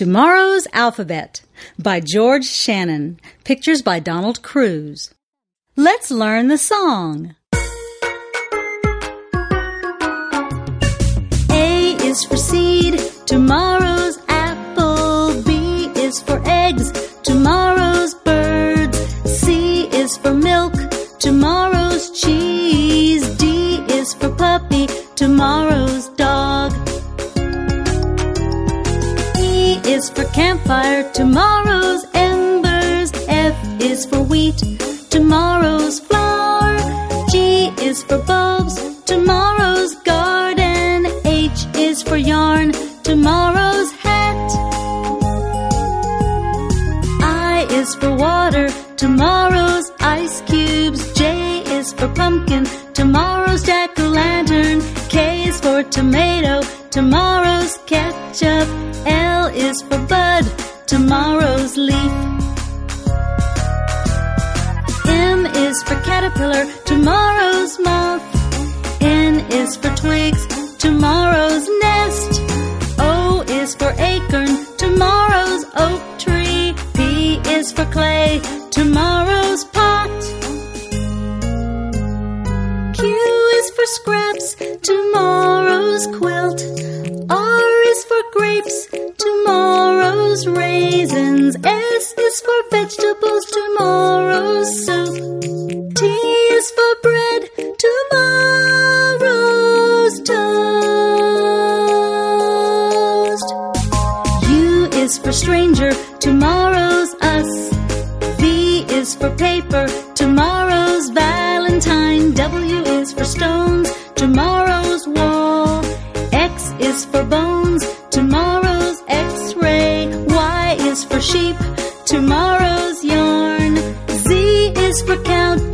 Tomorrow's Alphabet by George Shannon. Pictures by Donald Crews. Let's learn the song. A is for seed, tomorrow's apple. B is for eggs, tomorrow's birds. C is for milk, tomorrow's cheese. D is for puppy, tomorrow's is for campfire, tomorrow's embers. F is for wheat, tomorrow's flour. G is for bulbs, tomorrow's garden. H is for yarn, tomorrow's hat. I is for water, tomorrow's ice cubes. J is for pumpkin, tomorrow's jack o' lantern. K is for tomato, tomorrow's ketchup. Is for caterpillar, tomorrow's moth. N is for twigs, tomorrow's nest. O is for acorn, tomorrow's oak tree. P is for clay, tomorrow's pot. Q is for scraps, tomorrow's quilt. R is for grapes, tomorrow's raisins. S is for vegetables, tomorrow's soup. is for stranger, tomorrow's us. V is for paper, tomorrow's Valentine. W is for stones, tomorrow's wall. X is for bones, tomorrow's x ray. Y is for sheep, tomorrow's yarn. Z is for count.